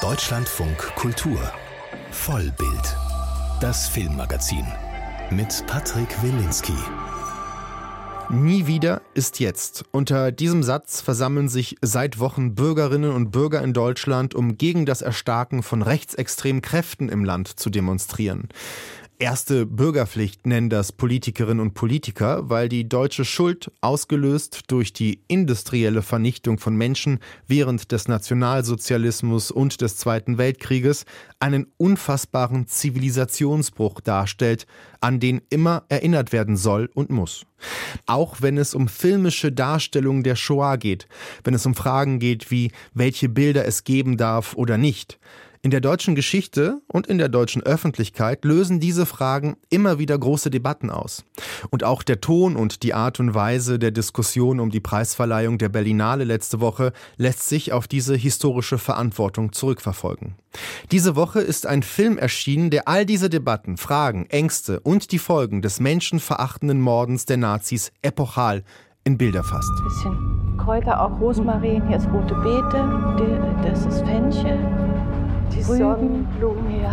Deutschlandfunk Kultur Vollbild. Das Filmmagazin mit Patrick Wilinski. Nie wieder ist jetzt. Unter diesem Satz versammeln sich seit Wochen Bürgerinnen und Bürger in Deutschland, um gegen das Erstarken von rechtsextremen Kräften im Land zu demonstrieren erste Bürgerpflicht nennen das Politikerinnen und Politiker, weil die deutsche Schuld, ausgelöst durch die industrielle Vernichtung von Menschen während des Nationalsozialismus und des Zweiten Weltkrieges, einen unfassbaren Zivilisationsbruch darstellt, an den immer erinnert werden soll und muss. Auch wenn es um filmische Darstellungen der Shoah geht, wenn es um Fragen geht wie welche Bilder es geben darf oder nicht, in der deutschen Geschichte und in der deutschen Öffentlichkeit lösen diese Fragen immer wieder große Debatten aus. Und auch der Ton und die Art und Weise der Diskussion um die Preisverleihung der Berlinale letzte Woche lässt sich auf diese historische Verantwortung zurückverfolgen. Diese Woche ist ein Film erschienen, der all diese Debatten, Fragen, Ängste und die Folgen des menschenverachtenden Mordens der Nazis epochal in Bilder fasst. Bisschen Kräuter, auch Rosmarin, hier ist rote Beete, das ist Fenchel die Sonnenblumen hier.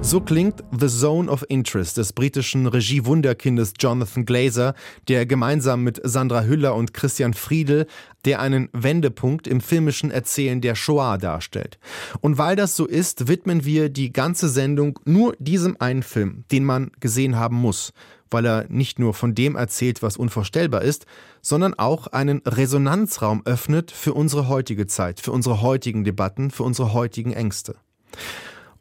So klingt The Zone of Interest des britischen Regiewunderkindes Jonathan Glazer, der gemeinsam mit Sandra Hüller und Christian Friedel der einen Wendepunkt im filmischen Erzählen der Shoah darstellt. Und weil das so ist, widmen wir die ganze Sendung nur diesem einen Film, den man gesehen haben muss, weil er nicht nur von dem erzählt, was unvorstellbar ist, sondern auch einen Resonanzraum öffnet für unsere heutige Zeit, für unsere heutigen Debatten, für unsere heutigen Ängste.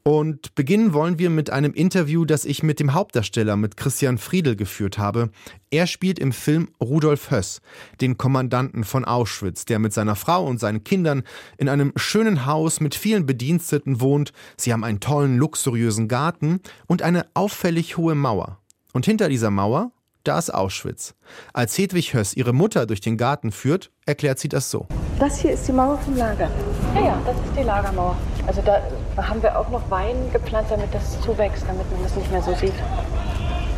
Und beginnen wollen wir mit einem Interview, das ich mit dem Hauptdarsteller, mit Christian Friedel geführt habe. Er spielt im Film Rudolf Höss, den Kommandanten von Auschwitz, der mit seiner Frau und seinen Kindern in einem schönen Haus mit vielen Bediensteten wohnt. Sie haben einen tollen, luxuriösen Garten und eine auffällig hohe Mauer. Und hinter dieser Mauer, da ist Auschwitz. Als Hedwig Höss ihre Mutter durch den Garten führt, erklärt sie das so. Das hier ist die Mauer vom Lager. Ja, ja, das ist die Lagermauer. Also da haben wir auch noch Wein gepflanzt, damit das zuwächst, damit man das nicht mehr so sieht.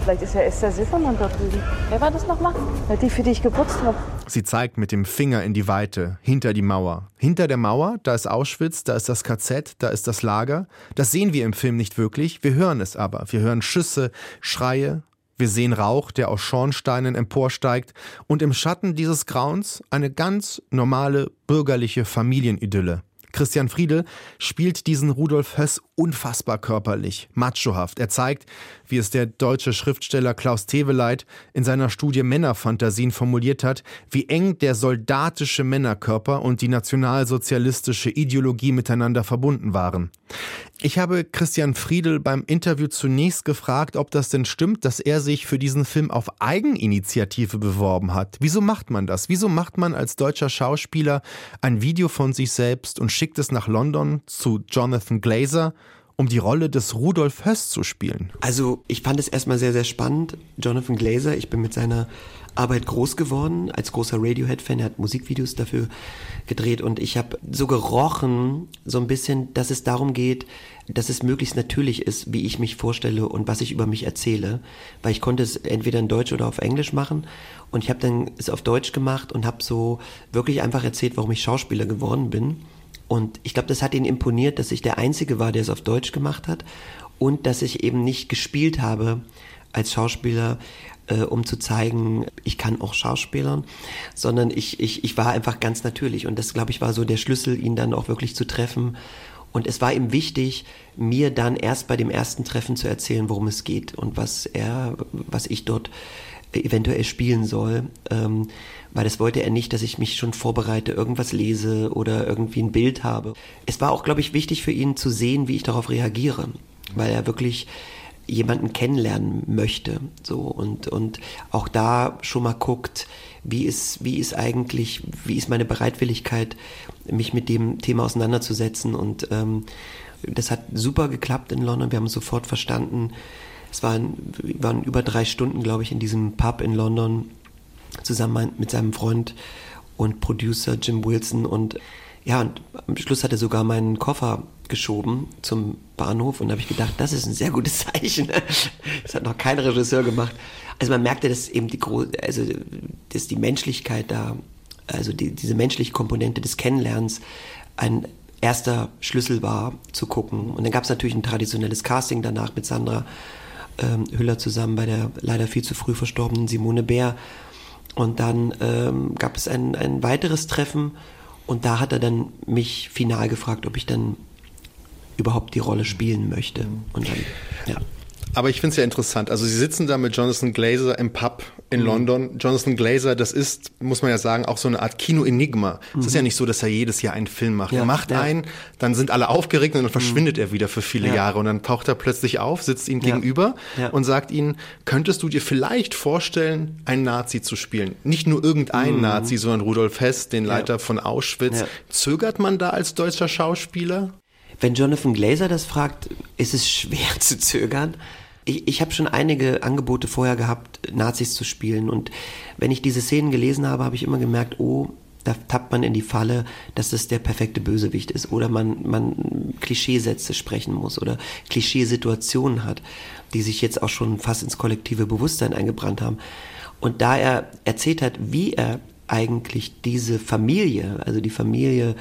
Vielleicht ist ja Esther Siffermann dort drüben. Wer war das nochmal? Die, für die ich geputzt habe. Sie zeigt mit dem Finger in die Weite, hinter die Mauer. Hinter der Mauer, da ist Auschwitz, da ist das KZ, da ist das Lager. Das sehen wir im Film nicht wirklich, wir hören es aber. Wir hören Schüsse, Schreie, wir sehen Rauch, der aus Schornsteinen emporsteigt und im Schatten dieses Grauens eine ganz normale bürgerliche Familienidylle. Christian Friedel spielt diesen Rudolf Höss unfassbar körperlich, machohaft. Er zeigt, wie es der deutsche Schriftsteller Klaus Teweleit in seiner Studie Männerfantasien formuliert hat, wie eng der soldatische Männerkörper und die nationalsozialistische Ideologie miteinander verbunden waren. Ich habe Christian Friedel beim Interview zunächst gefragt, ob das denn stimmt, dass er sich für diesen Film auf Eigeninitiative beworben hat. Wieso macht man das? Wieso macht man als deutscher Schauspieler ein Video von sich selbst und schickt es nach London zu Jonathan Glazer um die Rolle des Rudolf Höss zu spielen? Also ich fand es erstmal sehr, sehr spannend. Jonathan Glazer, ich bin mit seiner Arbeit groß geworden, als großer Radiohead-Fan. Er hat Musikvideos dafür gedreht und ich habe so gerochen, so ein bisschen, dass es darum geht, dass es möglichst natürlich ist, wie ich mich vorstelle und was ich über mich erzähle, weil ich konnte es entweder in Deutsch oder auf Englisch machen und ich habe dann es auf Deutsch gemacht und habe so wirklich einfach erzählt, warum ich Schauspieler geworden bin und ich glaube, das hat ihn imponiert, dass ich der Einzige war, der es auf Deutsch gemacht hat und dass ich eben nicht gespielt habe als Schauspieler, äh, um zu zeigen, ich kann auch Schauspielern, sondern ich, ich, ich war einfach ganz natürlich. Und das, glaube ich, war so der Schlüssel, ihn dann auch wirklich zu treffen. Und es war ihm wichtig, mir dann erst bei dem ersten Treffen zu erzählen, worum es geht und was er, was ich dort eventuell spielen soll. Ähm, weil das wollte er nicht, dass ich mich schon vorbereite, irgendwas lese oder irgendwie ein Bild habe. Es war auch, glaube ich, wichtig für ihn zu sehen, wie ich darauf reagiere, weil er wirklich jemanden kennenlernen möchte, so und und auch da schon mal guckt, wie ist wie ist eigentlich wie ist meine Bereitwilligkeit, mich mit dem Thema auseinanderzusetzen und ähm, das hat super geklappt in London. Wir haben sofort verstanden. Es waren, waren über drei Stunden, glaube ich, in diesem Pub in London zusammen mit seinem Freund und Producer Jim Wilson und ja, und am Schluss hat er sogar meinen Koffer geschoben zum Bahnhof und da habe ich gedacht, das ist ein sehr gutes Zeichen. Das hat noch kein Regisseur gemacht. Also man merkte, dass eben die also dass die Menschlichkeit da, also die, diese menschliche Komponente des Kennenlernens ein erster Schlüssel war, zu gucken. Und dann gab es natürlich ein traditionelles Casting danach mit Sandra ähm, Hüller zusammen bei der leider viel zu früh verstorbenen Simone Bär. Und dann ähm, gab es ein, ein weiteres Treffen und da hat er dann mich final gefragt, ob ich dann überhaupt die Rolle spielen möchte. Und dann, ja. Aber ich finde es ja interessant. Also Sie sitzen da mit Jonathan Glazer im Pub in mhm. London. Jonathan Glazer, das ist, muss man ja sagen, auch so eine Art Kino-Enigma. Mhm. Es ist ja nicht so, dass er jedes Jahr einen Film macht. Ja, er macht ja. einen, dann sind alle aufgeregt und dann verschwindet mhm. er wieder für viele ja. Jahre. Und dann taucht er plötzlich auf, sitzt ihnen gegenüber und sagt ihnen, könntest du dir vielleicht vorstellen, einen Nazi zu spielen? Nicht nur irgendein mhm. Nazi, sondern Rudolf Hess, den Leiter von Auschwitz. Zögert man da als deutscher Schauspieler? Wenn Jonathan Glazer das fragt, ist es schwer zu zögern ich, ich habe schon einige Angebote vorher gehabt, Nazis zu spielen. Und wenn ich diese Szenen gelesen habe, habe ich immer gemerkt, oh, da tappt man in die Falle, dass das der perfekte Bösewicht ist oder man, man Klischeesätze sprechen muss oder Klischeesituationen hat, die sich jetzt auch schon fast ins kollektive Bewusstsein eingebrannt haben. Und da er erzählt hat, wie er eigentlich diese Familie, also die Familie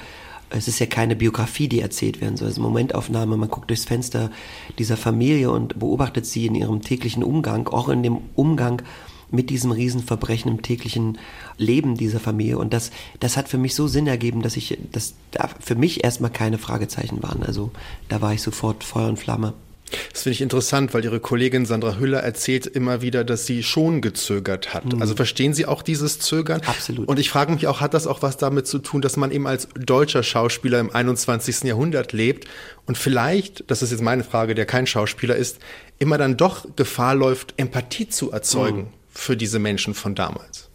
es ist ja keine Biografie, die erzählt werden soll. Es ist eine Momentaufnahme, man guckt durchs Fenster dieser Familie und beobachtet sie in ihrem täglichen Umgang, auch in dem Umgang mit diesem Riesenverbrechen im täglichen Leben dieser Familie. Und das, das hat für mich so Sinn ergeben, dass ich, dass da für mich erstmal keine Fragezeichen waren. Also da war ich sofort Feuer und Flamme. Das finde ich interessant, weil Ihre Kollegin Sandra Hüller erzählt immer wieder, dass sie schon gezögert hat. Mhm. Also verstehen Sie auch dieses Zögern? Absolut. Und ich frage mich auch, hat das auch was damit zu tun, dass man eben als deutscher Schauspieler im 21. Jahrhundert lebt und vielleicht, das ist jetzt meine Frage, der kein Schauspieler ist, immer dann doch Gefahr läuft, Empathie zu erzeugen mhm. für diese Menschen von damals?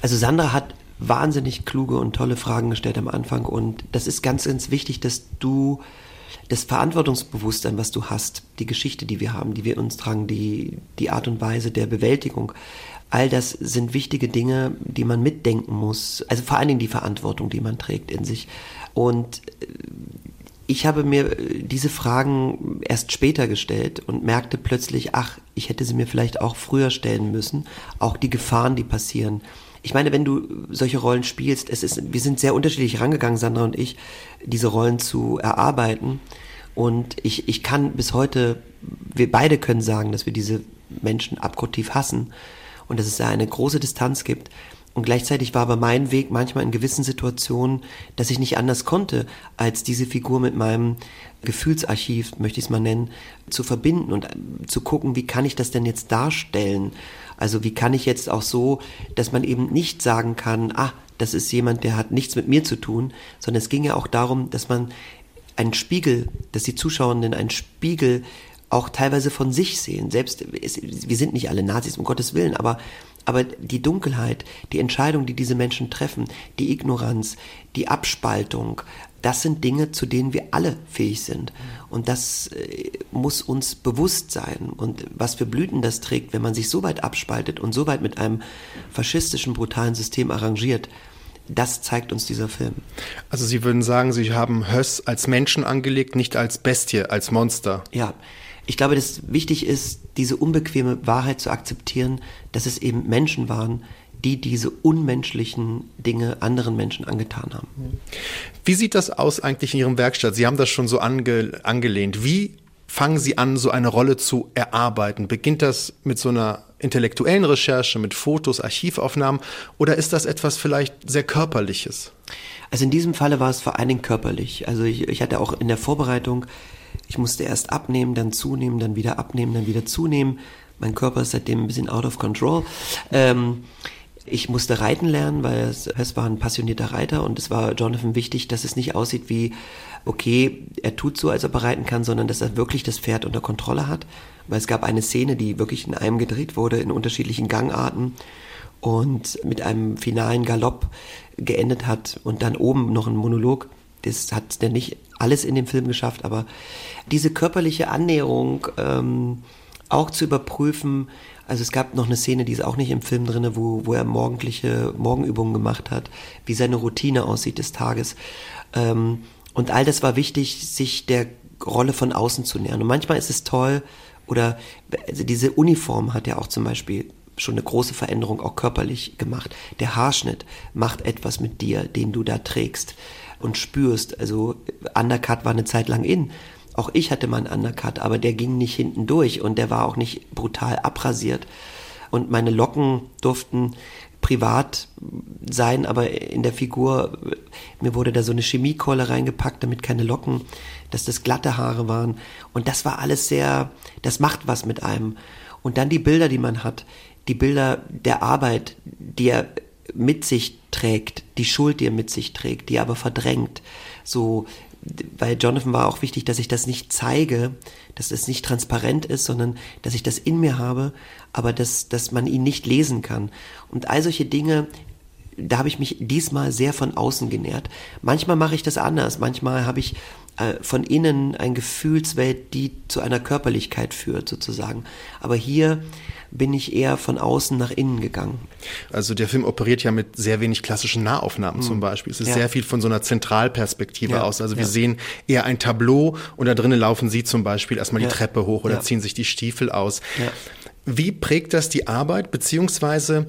Also Sandra hat wahnsinnig kluge und tolle Fragen gestellt am Anfang und das ist ganz, ganz wichtig, dass du das Verantwortungsbewusstsein, was du hast, die Geschichte, die wir haben, die wir uns tragen, die, die Art und Weise der Bewältigung, all das sind wichtige Dinge, die man mitdenken muss. Also vor allen Dingen die Verantwortung, die man trägt in sich. Und äh, ich habe mir äh, diese Fragen erst später gestellt und merkte plötzlich, ach, ich hätte sie mir vielleicht auch früher stellen müssen. Auch die Gefahren, die passieren ich meine, wenn du solche Rollen spielst, es ist, wir sind sehr unterschiedlich rangegangen, Sandra und ich, diese Rollen zu erarbeiten. Und ich, ich kann bis heute, wir beide können sagen, dass wir diese Menschen abgrundtief hassen und dass es da eine große Distanz gibt. Und gleichzeitig war aber mein Weg manchmal in gewissen Situationen, dass ich nicht anders konnte, als diese Figur mit meinem Gefühlsarchiv, möchte ich es mal nennen, zu verbinden und zu gucken, wie kann ich das denn jetzt darstellen? Also wie kann ich jetzt auch so, dass man eben nicht sagen kann, ah, das ist jemand, der hat nichts mit mir zu tun, sondern es ging ja auch darum, dass man einen Spiegel, dass die Zuschauenden einen Spiegel auch teilweise von sich sehen. Selbst, wir sind nicht alle Nazis, um Gottes Willen, aber, aber die Dunkelheit, die Entscheidung, die diese Menschen treffen, die Ignoranz, die Abspaltung, das sind Dinge, zu denen wir alle fähig sind. Und das äh, muss uns bewusst sein. Und was für Blüten das trägt, wenn man sich so weit abspaltet und so weit mit einem faschistischen, brutalen System arrangiert, das zeigt uns dieser Film. Also Sie würden sagen, Sie haben Höss als Menschen angelegt, nicht als Bestie, als Monster. Ja, ich glaube, dass wichtig ist, diese unbequeme Wahrheit zu akzeptieren, dass es eben Menschen waren, die diese unmenschlichen Dinge anderen Menschen angetan haben. Wie sieht das aus eigentlich in Ihrem Werkstatt? Sie haben das schon so ange, angelehnt. Wie fangen Sie an, so eine Rolle zu erarbeiten? Beginnt das mit so einer intellektuellen Recherche, mit Fotos, Archivaufnahmen oder ist das etwas vielleicht sehr Körperliches? Also in diesem Falle war es vor allen Dingen körperlich. Also ich, ich hatte auch in der Vorbereitung, ich musste erst abnehmen, dann zunehmen, dann wieder abnehmen, dann wieder zunehmen. Mein Körper ist seitdem ein bisschen out of control. Ähm, ich musste reiten lernen, weil es, es war ein passionierter Reiter und es war Jonathan wichtig, dass es nicht aussieht wie, okay, er tut so, als ob er reiten kann, sondern dass er wirklich das Pferd unter Kontrolle hat. Weil es gab eine Szene, die wirklich in einem gedreht wurde, in unterschiedlichen Gangarten und mit einem finalen Galopp geendet hat und dann oben noch ein Monolog. Das hat denn nicht alles in dem Film geschafft, aber diese körperliche Annäherung ähm, auch zu überprüfen, also es gab noch eine Szene, die ist auch nicht im Film drin, wo, wo er morgendliche Morgenübungen gemacht hat, wie seine Routine aussieht des Tages. Ähm, und all das war wichtig, sich der Rolle von außen zu nähern. Und manchmal ist es toll, oder also diese Uniform hat ja auch zum Beispiel schon eine große Veränderung auch körperlich gemacht. Der Haarschnitt macht etwas mit dir, den du da trägst. und spürst. Also Undercut war eine Zeit lang in. Auch ich hatte mal einen Undercut, aber der ging nicht hinten durch und der war auch nicht brutal abrasiert. Und meine Locken durften privat sein, aber in der Figur, mir wurde da so eine Chemiekeule reingepackt, damit keine Locken, dass das glatte Haare waren. Und das war alles sehr, das macht was mit einem. Und dann die Bilder, die man hat, die Bilder der Arbeit, die er mit sich trägt, die Schuld, die er mit sich trägt, die er aber verdrängt. So, weil Jonathan war auch wichtig, dass ich das nicht zeige, dass es nicht transparent ist, sondern dass ich das in mir habe, aber dass, dass man ihn nicht lesen kann. Und all solche Dinge, da habe ich mich diesmal sehr von außen genährt. Manchmal mache ich das anders, manchmal habe ich äh, von innen eine Gefühlswelt, die zu einer Körperlichkeit führt, sozusagen. Aber hier bin ich eher von außen nach innen gegangen. Also der Film operiert ja mit sehr wenig klassischen Nahaufnahmen mhm. zum Beispiel. Es ist ja. sehr viel von so einer Zentralperspektive ja. aus. Also wir ja. sehen eher ein Tableau und da drinnen laufen sie zum Beispiel erstmal die Treppe hoch oder ziehen sich die Stiefel aus. Wie prägt das die Arbeit, beziehungsweise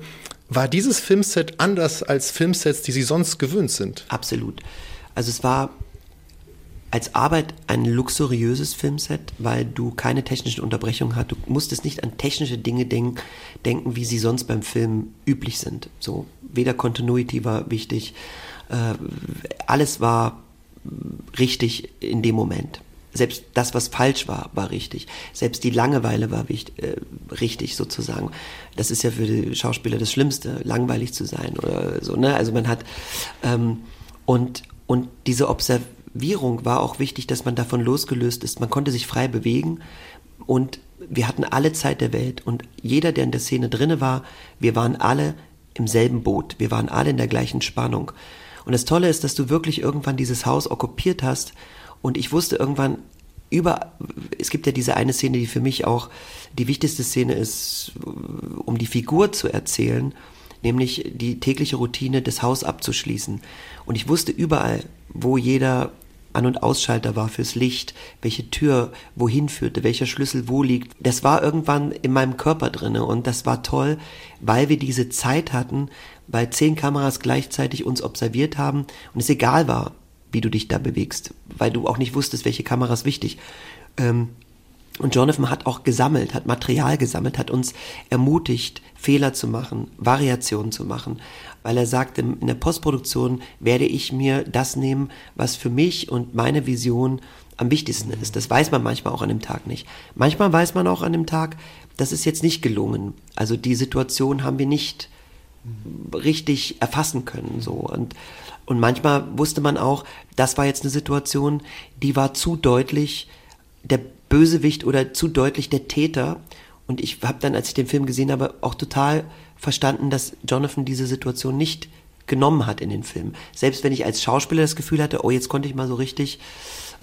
war dieses Filmset anders als Filmsets, die Sie sonst gewöhnt sind? Absolut. Also es war als Arbeit ein luxuriöses Filmset, weil du keine technischen Unterbrechungen hast. Du musstest nicht an technische Dinge denk denken, wie sie sonst beim Film üblich sind. So, weder Continuity war wichtig, äh, alles war richtig in dem Moment. Selbst das, was falsch war, war richtig. Selbst die Langeweile war wichtig, äh, richtig sozusagen. Das ist ja für die Schauspieler das Schlimmste, langweilig zu sein oder so. Ne? Also man hat ähm, und und diese Observation Wirung war auch wichtig, dass man davon losgelöst ist. Man konnte sich frei bewegen und wir hatten alle Zeit der Welt und jeder, der in der Szene drinne war, wir waren alle im selben Boot. Wir waren alle in der gleichen Spannung. Und das Tolle ist, dass du wirklich irgendwann dieses Haus okkupiert hast und ich wusste irgendwann über, es gibt ja diese eine Szene, die für mich auch die wichtigste Szene ist, um die Figur zu erzählen, nämlich die tägliche Routine des Haus abzuschließen. Und ich wusste überall, wo jeder an- und Ausschalter war fürs Licht, welche Tür wohin führte, welcher Schlüssel wo liegt. Das war irgendwann in meinem Körper drinne und das war toll, weil wir diese Zeit hatten, weil zehn Kameras gleichzeitig uns observiert haben und es egal war, wie du dich da bewegst, weil du auch nicht wusstest, welche Kameras wichtig. Ähm, und Jonathan hat auch gesammelt, hat Material gesammelt, hat uns ermutigt, Fehler zu machen, Variationen zu machen, weil er sagt, in der Postproduktion werde ich mir das nehmen, was für mich und meine Vision am wichtigsten ist. Das weiß man manchmal auch an dem Tag nicht. Manchmal weiß man auch an dem Tag, das ist jetzt nicht gelungen. Also die Situation haben wir nicht richtig erfassen können, so. Und, und manchmal wusste man auch, das war jetzt eine Situation, die war zu deutlich der Bösewicht oder zu deutlich der Täter. Und ich habe dann, als ich den Film gesehen habe, auch total verstanden, dass Jonathan diese Situation nicht genommen hat in den Film. Selbst wenn ich als Schauspieler das Gefühl hatte, oh, jetzt konnte ich mal so richtig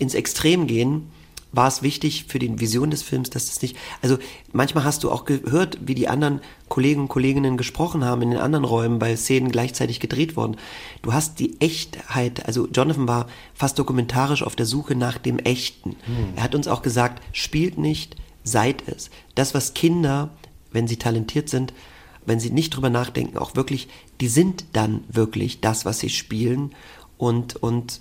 ins Extrem gehen, war es wichtig für die Vision des Films, dass das nicht, also manchmal hast du auch gehört, wie die anderen Kollegen und Kolleginnen gesprochen haben in den anderen Räumen, weil Szenen gleichzeitig gedreht wurden. Du hast die Echtheit, also Jonathan war fast dokumentarisch auf der Suche nach dem Echten. Hm. Er hat uns auch gesagt, spielt nicht, seid es. Das, was Kinder, wenn sie talentiert sind, wenn sie nicht drüber nachdenken, auch wirklich, die sind dann wirklich das, was sie spielen und, und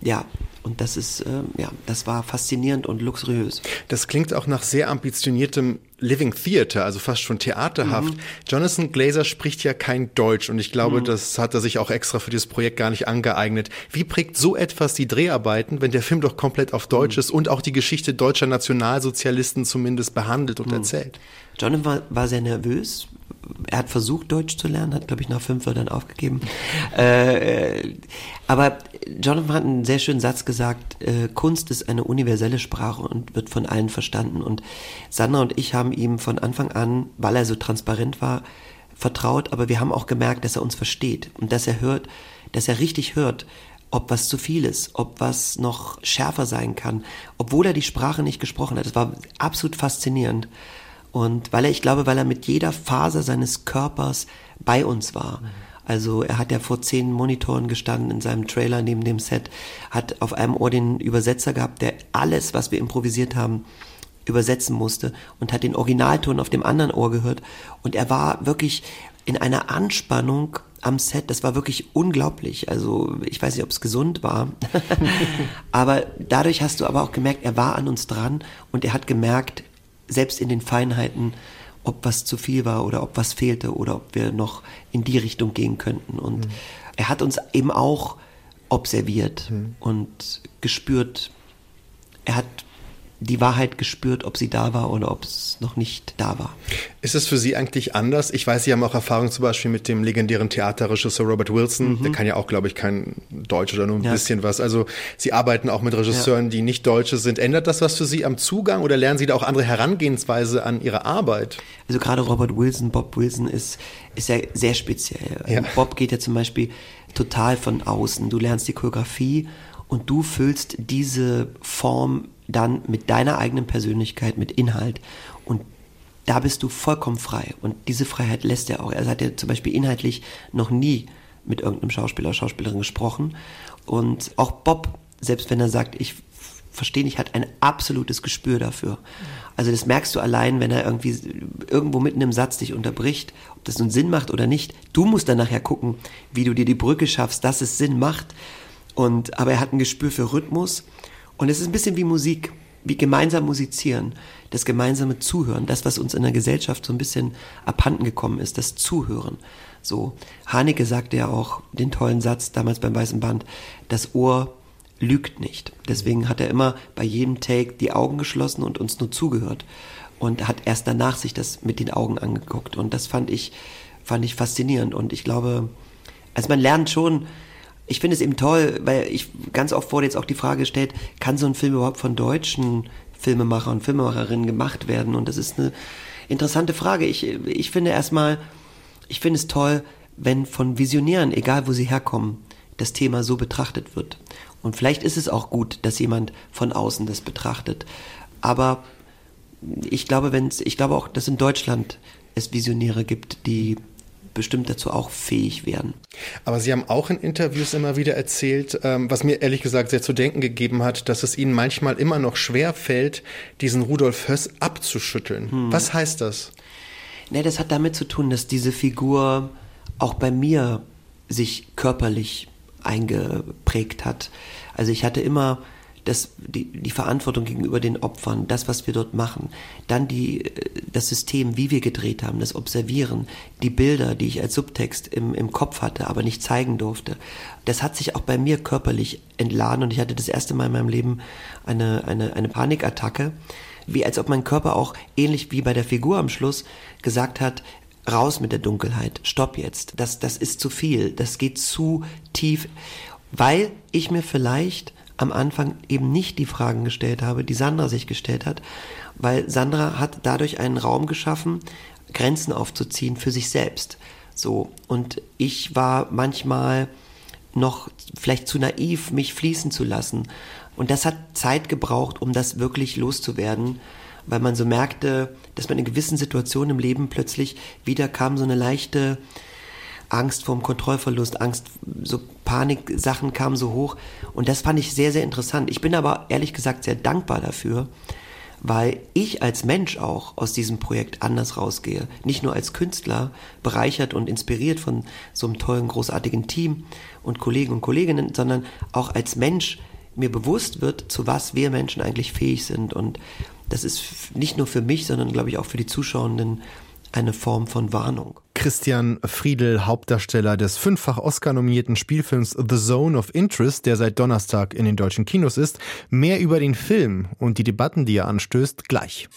ja, und das ist, äh, ja, das war faszinierend und luxuriös. Das klingt auch nach sehr ambitioniertem Living Theater, also fast schon theaterhaft. Mhm. Jonathan Glazer spricht ja kein Deutsch und ich glaube, mhm. das hat er sich auch extra für dieses Projekt gar nicht angeeignet. Wie prägt so etwas die Dreharbeiten, wenn der Film doch komplett auf Deutsch mhm. ist und auch die Geschichte deutscher Nationalsozialisten zumindest behandelt und mhm. erzählt? Jonathan war, war sehr nervös, er hat versucht, Deutsch zu lernen, hat, glaube ich, nach fünf Wörtern aufgegeben. Äh, aber Jonathan hat einen sehr schönen Satz gesagt, äh, Kunst ist eine universelle Sprache und wird von allen verstanden. Und Sandra und ich haben ihm von Anfang an, weil er so transparent war, vertraut, aber wir haben auch gemerkt, dass er uns versteht und dass er hört, dass er richtig hört, ob was zu viel ist, ob was noch schärfer sein kann, obwohl er die Sprache nicht gesprochen hat. Das war absolut faszinierend. Und weil er, ich glaube, weil er mit jeder Faser seines Körpers bei uns war. Also er hat ja vor zehn Monitoren gestanden in seinem Trailer neben dem Set, hat auf einem Ohr den Übersetzer gehabt, der alles, was wir improvisiert haben, übersetzen musste und hat den Originalton auf dem anderen Ohr gehört. Und er war wirklich in einer Anspannung, am Set, das war wirklich unglaublich. Also ich weiß nicht, ob es gesund war, aber dadurch hast du aber auch gemerkt, er war an uns dran und er hat gemerkt, selbst in den Feinheiten, ob was zu viel war oder ob was fehlte oder ob wir noch in die Richtung gehen könnten. Und mhm. er hat uns eben auch observiert mhm. und gespürt. Er hat die Wahrheit gespürt, ob sie da war oder ob es noch nicht da war. Ist es für Sie eigentlich anders? Ich weiß, Sie haben auch Erfahrung zum Beispiel mit dem legendären Theaterregisseur Robert Wilson. Mhm. Der kann ja auch, glaube ich, kein Deutsch oder nur ein ja. bisschen was. Also Sie arbeiten auch mit Regisseuren, ja. die nicht Deutsche sind. Ändert das was für Sie am Zugang oder lernen Sie da auch andere Herangehensweise an Ihre Arbeit? Also gerade Robert Wilson, Bob Wilson ist, ist ja sehr speziell. Ja. Bob geht ja zum Beispiel total von außen. Du lernst die Choreografie und du füllst diese Form dann mit deiner eigenen Persönlichkeit, mit Inhalt. Und da bist du vollkommen frei. Und diese Freiheit lässt er auch. Er hat ja zum Beispiel inhaltlich noch nie mit irgendeinem Schauspieler Schauspielerin gesprochen. Und auch Bob, selbst wenn er sagt, ich verstehe nicht, hat ein absolutes Gespür dafür. Also das merkst du allein, wenn er irgendwie irgendwo mitten im Satz dich unterbricht, ob das nun Sinn macht oder nicht. Du musst dann nachher gucken, wie du dir die Brücke schaffst, dass es Sinn macht. Und, aber er hat ein Gespür für Rhythmus und es ist ein bisschen wie Musik, wie gemeinsam musizieren, das gemeinsame Zuhören, das, was uns in der Gesellschaft so ein bisschen abhanden gekommen ist, das Zuhören. So, Haneke sagte ja auch den tollen Satz damals beim Weißen Band, das Ohr lügt nicht. Deswegen hat er immer bei jedem Take die Augen geschlossen und uns nur zugehört und hat erst danach sich das mit den Augen angeguckt und das fand ich fand ich faszinierend und ich glaube, also man lernt schon ich finde es eben toll, weil ich ganz oft wurde jetzt auch die Frage gestellt, kann so ein Film überhaupt von deutschen Filmemachern und Filmemacherinnen gemacht werden? Und das ist eine interessante Frage. Ich, ich finde erstmal, ich finde es toll, wenn von Visionären, egal wo sie herkommen, das Thema so betrachtet wird. Und vielleicht ist es auch gut, dass jemand von außen das betrachtet. Aber ich glaube, wenn ich glaube auch, dass in Deutschland es Visionäre gibt, die bestimmt dazu auch fähig wären. Aber Sie haben auch in Interviews immer wieder erzählt, ähm, was mir ehrlich gesagt sehr zu denken gegeben hat, dass es Ihnen manchmal immer noch schwer fällt, diesen Rudolf Höss abzuschütteln. Hm. Was heißt das? Ne, das hat damit zu tun, dass diese Figur auch bei mir sich körperlich eingeprägt hat. Also ich hatte immer das, die, die Verantwortung gegenüber den Opfern, das, was wir dort machen, dann die, äh, das System, wie wir gedreht haben, das Observieren, die Bilder, die ich als Subtext im, im Kopf hatte, aber nicht zeigen durfte, das hat sich auch bei mir körperlich entladen und ich hatte das erste Mal in meinem Leben eine, eine, eine Panikattacke, wie als ob mein Körper auch ähnlich wie bei der Figur am Schluss gesagt hat, raus mit der Dunkelheit, stopp jetzt, das, das ist zu viel, das geht zu tief, weil ich mir vielleicht am Anfang eben nicht die Fragen gestellt habe, die Sandra sich gestellt hat, weil Sandra hat dadurch einen Raum geschaffen, Grenzen aufzuziehen für sich selbst. So. Und ich war manchmal noch vielleicht zu naiv, mich fließen zu lassen. Und das hat Zeit gebraucht, um das wirklich loszuwerden, weil man so merkte, dass man in gewissen Situationen im Leben plötzlich wieder kam so eine leichte Angst vorm Kontrollverlust, Angst, so Panik-Sachen kamen so hoch. Und das fand ich sehr, sehr interessant. Ich bin aber ehrlich gesagt sehr dankbar dafür, weil ich als Mensch auch aus diesem Projekt anders rausgehe. Nicht nur als Künstler, bereichert und inspiriert von so einem tollen, großartigen Team und Kollegen und Kolleginnen, sondern auch als Mensch mir bewusst wird, zu was wir Menschen eigentlich fähig sind. Und das ist nicht nur für mich, sondern glaube ich auch für die Zuschauenden eine Form von Warnung. Christian Friedel, Hauptdarsteller des fünffach Oscar-nominierten Spielfilms The Zone of Interest, der seit Donnerstag in den deutschen Kinos ist. Mehr über den Film und die Debatten, die er anstößt, gleich.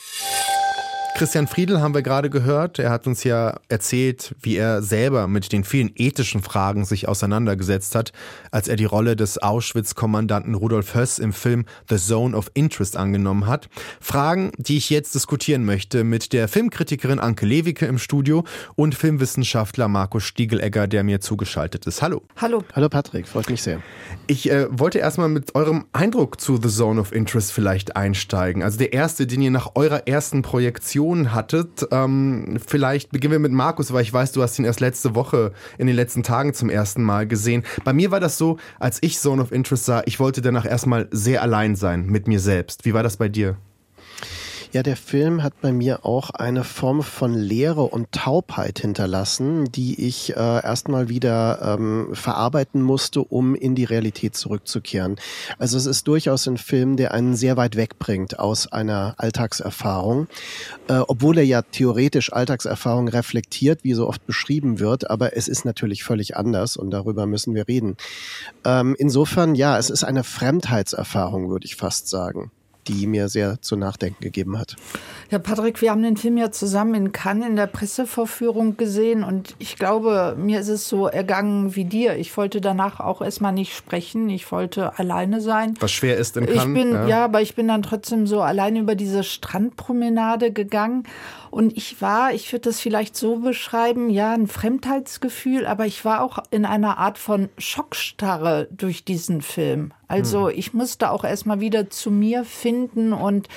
Christian Friedel haben wir gerade gehört. Er hat uns ja erzählt, wie er selber mit den vielen ethischen Fragen sich auseinandergesetzt hat, als er die Rolle des Auschwitz-Kommandanten Rudolf Höss im Film The Zone of Interest angenommen hat. Fragen, die ich jetzt diskutieren möchte mit der Filmkritikerin Anke Lewicke im Studio und Filmwissenschaftler Markus Stiegelegger, der mir zugeschaltet ist. Hallo. Hallo. Hallo Patrick, freut mich sehr. Ich äh, wollte erstmal mit eurem Eindruck zu The Zone of Interest vielleicht einsteigen. Also der erste, den ihr nach eurer ersten Projektion Reaktionen hattet. Ähm, vielleicht beginnen wir mit Markus, weil ich weiß, du hast ihn erst letzte Woche in den letzten Tagen zum ersten Mal gesehen. Bei mir war das so, als ich Zone of Interest sah, ich wollte danach erstmal sehr allein sein mit mir selbst. Wie war das bei dir? Ja, der Film hat bei mir auch eine Form von Leere und Taubheit hinterlassen, die ich äh, erstmal wieder ähm, verarbeiten musste, um in die Realität zurückzukehren. Also es ist durchaus ein Film, der einen sehr weit wegbringt aus einer Alltagserfahrung, äh, obwohl er ja theoretisch Alltagserfahrung reflektiert, wie so oft beschrieben wird, aber es ist natürlich völlig anders und darüber müssen wir reden. Ähm, insofern, ja, es ist eine Fremdheitserfahrung, würde ich fast sagen die mir sehr zu nachdenken gegeben hat. Ja, Patrick, wir haben den Film ja zusammen in Cannes in der Pressevorführung gesehen und ich glaube, mir ist es so ergangen wie dir. Ich wollte danach auch erstmal nicht sprechen. Ich wollte alleine sein. Was schwer ist in Cannes. Ich bin, ja. ja, aber ich bin dann trotzdem so alleine über diese Strandpromenade gegangen und ich war, ich würde das vielleicht so beschreiben, ja, ein Fremdheitsgefühl, aber ich war auch in einer Art von Schockstarre durch diesen Film. Also hm. ich musste auch erstmal wieder zu mir finden und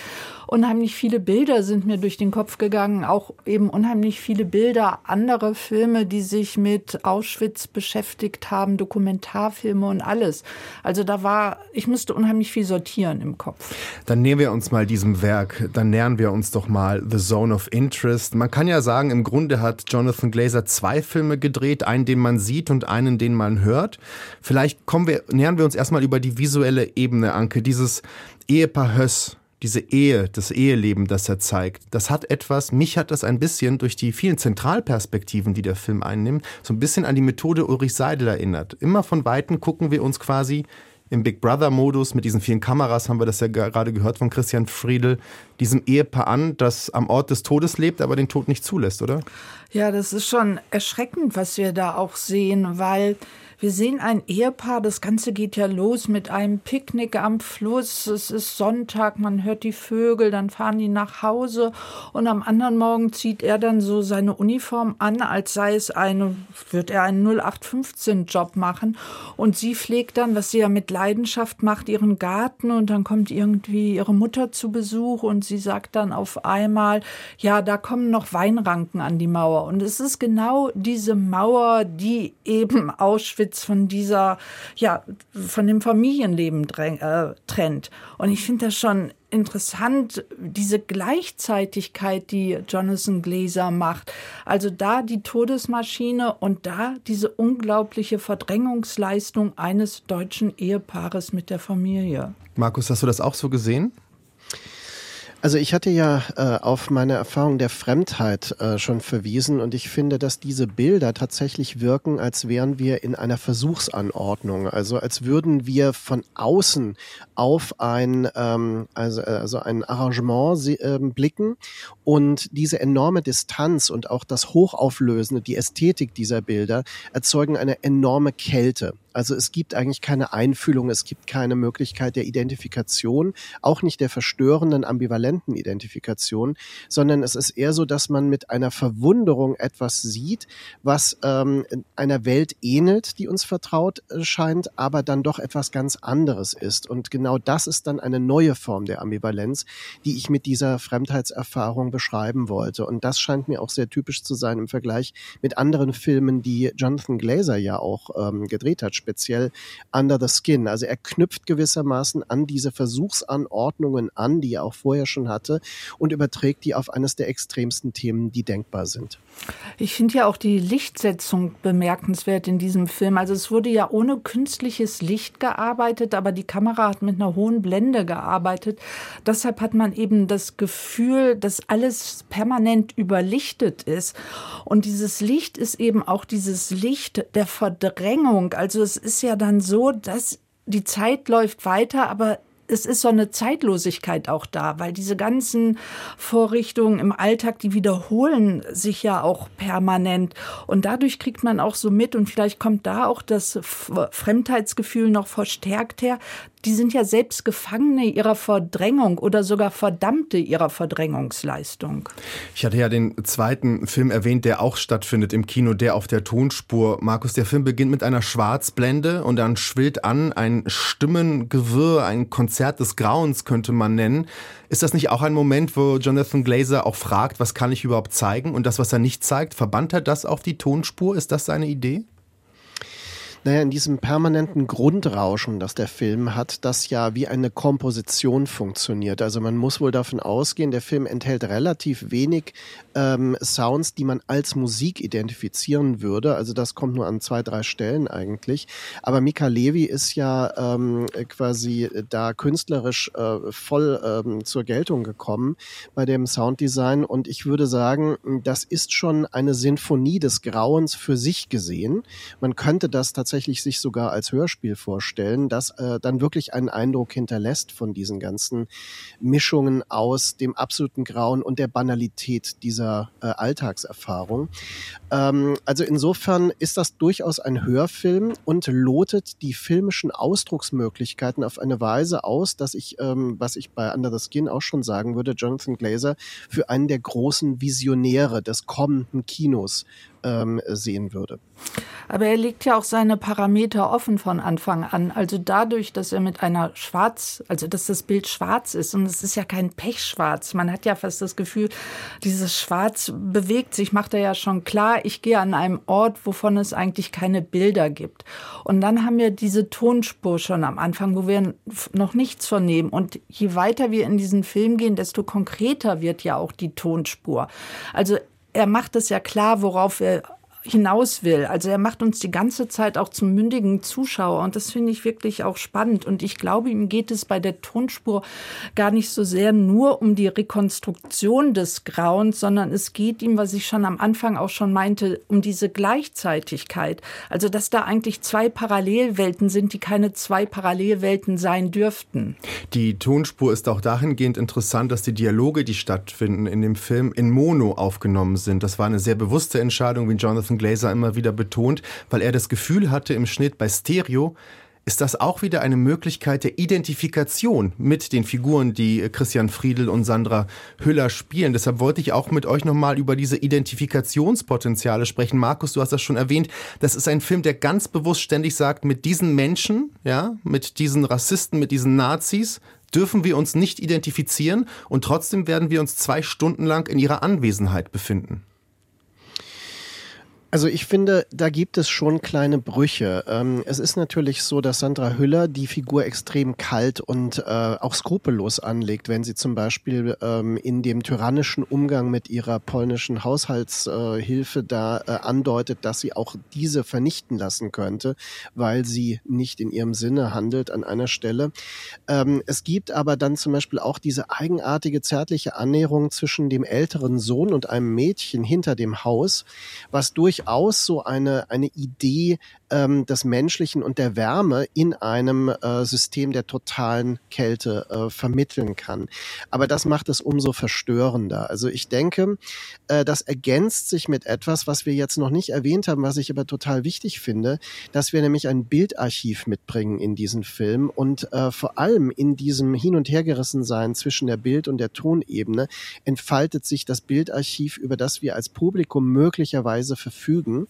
unheimlich viele Bilder sind mir durch den Kopf gegangen, auch eben unheimlich viele Bilder, andere Filme, die sich mit Auschwitz beschäftigt haben, Dokumentarfilme und alles. Also da war, ich musste unheimlich viel sortieren im Kopf. Dann nehmen wir uns mal diesem Werk, dann nähern wir uns doch mal The Zone of Interest. Man kann ja sagen, im Grunde hat Jonathan Glazer zwei Filme gedreht, einen, den man sieht und einen, den man hört. Vielleicht kommen wir, nähern wir uns erstmal über die visuelle Ebene, Anke, dieses Ehepaar Höss diese Ehe, das Eheleben, das er zeigt, das hat etwas, mich hat das ein bisschen durch die vielen Zentralperspektiven, die der Film einnimmt, so ein bisschen an die Methode Ulrich Seidel erinnert. Immer von Weitem gucken wir uns quasi im Big Brother-Modus mit diesen vielen Kameras, haben wir das ja gerade gehört von Christian Friedel, diesem Ehepaar an, das am Ort des Todes lebt, aber den Tod nicht zulässt, oder? Ja, das ist schon erschreckend, was wir da auch sehen, weil wir sehen ein Ehepaar, das Ganze geht ja los mit einem Picknick am Fluss. Es ist Sonntag, man hört die Vögel, dann fahren die nach Hause und am anderen Morgen zieht er dann so seine Uniform an, als sei es eine, wird er einen 0815-Job machen. Und sie pflegt dann, was sie ja mit Leidenschaft macht, ihren Garten und dann kommt irgendwie ihre Mutter zu Besuch und sie sagt dann auf einmal, ja, da kommen noch Weinranken an die Mauer. Und es ist genau diese Mauer, die eben Auschwitz jetzt von dieser, ja, von dem Familienleben äh, trennt. Und ich finde das schon interessant, diese Gleichzeitigkeit, die Jonathan Glazer macht. Also da die Todesmaschine und da diese unglaubliche Verdrängungsleistung eines deutschen Ehepaares mit der Familie. Markus, hast du das auch so gesehen? Also ich hatte ja äh, auf meine Erfahrung der Fremdheit äh, schon verwiesen und ich finde, dass diese Bilder tatsächlich wirken, als wären wir in einer Versuchsanordnung, also als würden wir von außen auf ein ähm, also, also ein Arrangement äh, blicken und diese enorme Distanz und auch das Hochauflösende, die Ästhetik dieser Bilder erzeugen eine enorme Kälte. Also es gibt eigentlich keine Einfühlung, es gibt keine Möglichkeit der Identifikation, auch nicht der verstörenden, ambivalenten Identifikation, sondern es ist eher so, dass man mit einer Verwunderung etwas sieht, was ähm, einer Welt ähnelt, die uns vertraut äh, scheint, aber dann doch etwas ganz anderes ist. Und genau das ist dann eine neue Form der Ambivalenz, die ich mit dieser Fremdheitserfahrung beschreiben wollte. Und das scheint mir auch sehr typisch zu sein im Vergleich mit anderen Filmen, die Jonathan Glazer ja auch ähm, gedreht hat speziell Under the Skin. Also er knüpft gewissermaßen an diese Versuchsanordnungen an, die er auch vorher schon hatte, und überträgt die auf eines der extremsten Themen, die denkbar sind. Ich finde ja auch die Lichtsetzung bemerkenswert in diesem Film. Also es wurde ja ohne künstliches Licht gearbeitet, aber die Kamera hat mit einer hohen Blende gearbeitet. Deshalb hat man eben das Gefühl, dass alles permanent überlichtet ist. Und dieses Licht ist eben auch dieses Licht der Verdrängung. Also es ist ja dann so, dass die Zeit läuft weiter, aber es ist so eine Zeitlosigkeit auch da, weil diese ganzen Vorrichtungen im Alltag, die wiederholen sich ja auch permanent. Und dadurch kriegt man auch so mit, und vielleicht kommt da auch das Fremdheitsgefühl noch verstärkt her, die sind ja selbst Gefangene ihrer Verdrängung oder sogar Verdammte ihrer Verdrängungsleistung. Ich hatte ja den zweiten Film erwähnt, der auch stattfindet im Kino, der auf der Tonspur. Markus, der Film beginnt mit einer Schwarzblende und dann schwillt an ein Stimmengewirr, ein Konzert des Grauens könnte man nennen. Ist das nicht auch ein Moment, wo Jonathan Glazer auch fragt, was kann ich überhaupt zeigen? Und das, was er nicht zeigt, verbannt er das auf die Tonspur? Ist das seine Idee? Naja, in diesem permanenten Grundrauschen, das der Film hat, das ja wie eine Komposition funktioniert. Also man muss wohl davon ausgehen, der Film enthält relativ wenig ähm, Sounds, die man als Musik identifizieren würde. Also das kommt nur an zwei, drei Stellen eigentlich. Aber Mika Levi ist ja ähm, quasi da künstlerisch äh, voll ähm, zur Geltung gekommen bei dem Sounddesign. Und ich würde sagen, das ist schon eine Sinfonie des Grauens für sich gesehen. Man könnte das tatsächlich sich sogar als Hörspiel vorstellen, das äh, dann wirklich einen Eindruck hinterlässt von diesen ganzen Mischungen aus dem absoluten Grauen und der Banalität dieser äh, Alltagserfahrung. Ähm, also insofern ist das durchaus ein Hörfilm und lotet die filmischen Ausdrucksmöglichkeiten auf eine Weise aus, dass ich, ähm, was ich bei Under the Skin auch schon sagen würde, Jonathan Glazer für einen der großen Visionäre des kommenden Kinos ähm, sehen würde. Aber er legt ja auch seine Parameter offen von Anfang an. Also dadurch, dass er mit einer schwarz, also dass das Bild schwarz ist und es ist ja kein Pechschwarz. Man hat ja fast das Gefühl, dieses Schwarz bewegt sich, macht er ja schon klar. Ich gehe an einem Ort, wovon es eigentlich keine Bilder gibt. Und dann haben wir diese Tonspur schon am Anfang, wo wir noch nichts vernehmen. Und je weiter wir in diesen Film gehen, desto konkreter wird ja auch die Tonspur. Also er macht es ja klar, worauf er hinaus will. Also er macht uns die ganze Zeit auch zum mündigen Zuschauer und das finde ich wirklich auch spannend. Und ich glaube, ihm geht es bei der Tonspur gar nicht so sehr nur um die Rekonstruktion des Grauens, sondern es geht ihm, was ich schon am Anfang auch schon meinte, um diese Gleichzeitigkeit. Also dass da eigentlich zwei Parallelwelten sind, die keine zwei Parallelwelten sein dürften. Die Tonspur ist auch dahingehend interessant, dass die Dialoge, die stattfinden in dem Film, in Mono aufgenommen sind. Das war eine sehr bewusste Entscheidung, wie Jonathan Jonathan Glazer immer wieder betont, weil er das Gefühl hatte im Schnitt bei Stereo, ist das auch wieder eine Möglichkeit der Identifikation mit den Figuren, die Christian Friedel und Sandra Hüller spielen. Deshalb wollte ich auch mit euch nochmal über diese Identifikationspotenziale sprechen. Markus, du hast das schon erwähnt. Das ist ein Film, der ganz bewusst ständig sagt, mit diesen Menschen, ja, mit diesen Rassisten, mit diesen Nazis, dürfen wir uns nicht identifizieren und trotzdem werden wir uns zwei Stunden lang in ihrer Anwesenheit befinden. Also ich finde, da gibt es schon kleine Brüche. Ähm, es ist natürlich so, dass Sandra Hüller die Figur extrem kalt und äh, auch skrupellos anlegt, wenn sie zum Beispiel ähm, in dem tyrannischen Umgang mit ihrer polnischen Haushaltshilfe da äh, andeutet, dass sie auch diese vernichten lassen könnte, weil sie nicht in ihrem Sinne handelt an einer Stelle. Ähm, es gibt aber dann zum Beispiel auch diese eigenartige zärtliche Annäherung zwischen dem älteren Sohn und einem Mädchen hinter dem Haus, was durch durchaus so eine, eine Idee ähm, des Menschlichen und der Wärme in einem äh, System der totalen Kälte äh, vermitteln kann. Aber das macht es umso verstörender. Also ich denke, äh, das ergänzt sich mit etwas, was wir jetzt noch nicht erwähnt haben, was ich aber total wichtig finde, dass wir nämlich ein Bildarchiv mitbringen in diesen Film und äh, vor allem in diesem Hin- und Hergerissensein zwischen der Bild- und der Tonebene entfaltet sich das Bildarchiv, über das wir als Publikum möglicherweise verfügen,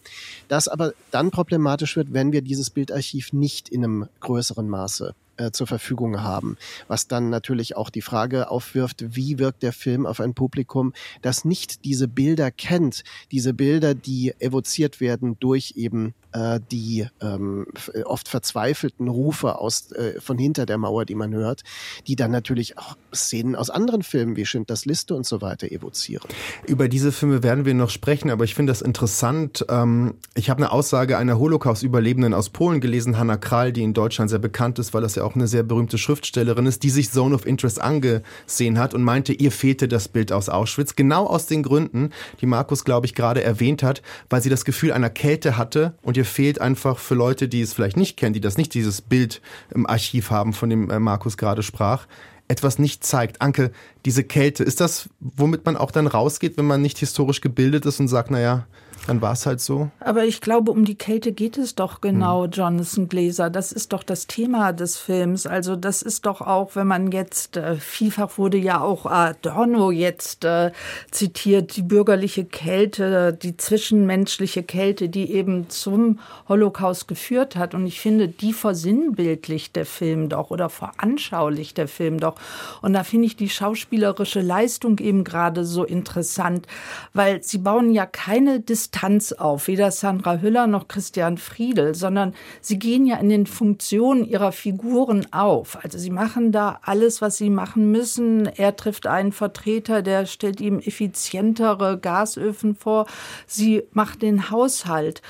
das aber dann problematisch wird, wenn wir dieses Bildarchiv nicht in einem größeren Maße äh, zur Verfügung haben. Was dann natürlich auch die Frage aufwirft, wie wirkt der Film auf ein Publikum, das nicht diese Bilder kennt, diese Bilder, die evoziert werden durch eben äh, die ähm, oft verzweifelten Rufe aus, äh, von hinter der Mauer, die man hört, die dann natürlich auch Szenen aus anderen Filmen wie Schindlers Liste und so weiter evozieren. Über diese Filme werden wir noch sprechen, aber ich finde das interessant. Ähm, ich habe eine Aussage einer Holocaust-Überlebenden aus Polen gelesen, Hanna Kral, die in Deutschland sehr bekannt ist, weil das ja auch eine sehr berühmte Schriftstellerin ist, die sich Zone of Interest angesehen hat und meinte, ihr fehlte das Bild aus Auschwitz. Genau aus den Gründen, die Markus, glaube ich, gerade erwähnt hat, weil sie das Gefühl einer Kälte hatte und ihr fehlt einfach für Leute, die es vielleicht nicht kennen, die das nicht dieses Bild im Archiv haben, von dem äh, Markus gerade sprach, etwas nicht zeigt. Anke, diese Kälte, ist das, womit man auch dann rausgeht, wenn man nicht historisch gebildet ist und sagt, naja, dann war es halt so. Aber ich glaube, um die Kälte geht es doch genau, hm. Jonathan Glaser. Das ist doch das Thema des Films. Also das ist doch auch, wenn man jetzt, äh, vielfach wurde ja auch Adorno jetzt äh, zitiert, die bürgerliche Kälte, die zwischenmenschliche Kälte, die eben zum Holocaust geführt hat. Und ich finde, die versinnbildlicht der Film doch oder veranschaulicht der Film doch. Und da finde ich die schauspielerische Leistung eben gerade so interessant, weil sie bauen ja keine Dis Distanz auf, weder Sandra Hüller noch Christian Friedel, sondern sie gehen ja in den Funktionen ihrer Figuren auf. Also sie machen da alles, was sie machen müssen. Er trifft einen Vertreter, der stellt ihm effizientere Gasöfen vor. Sie macht den Haushalt.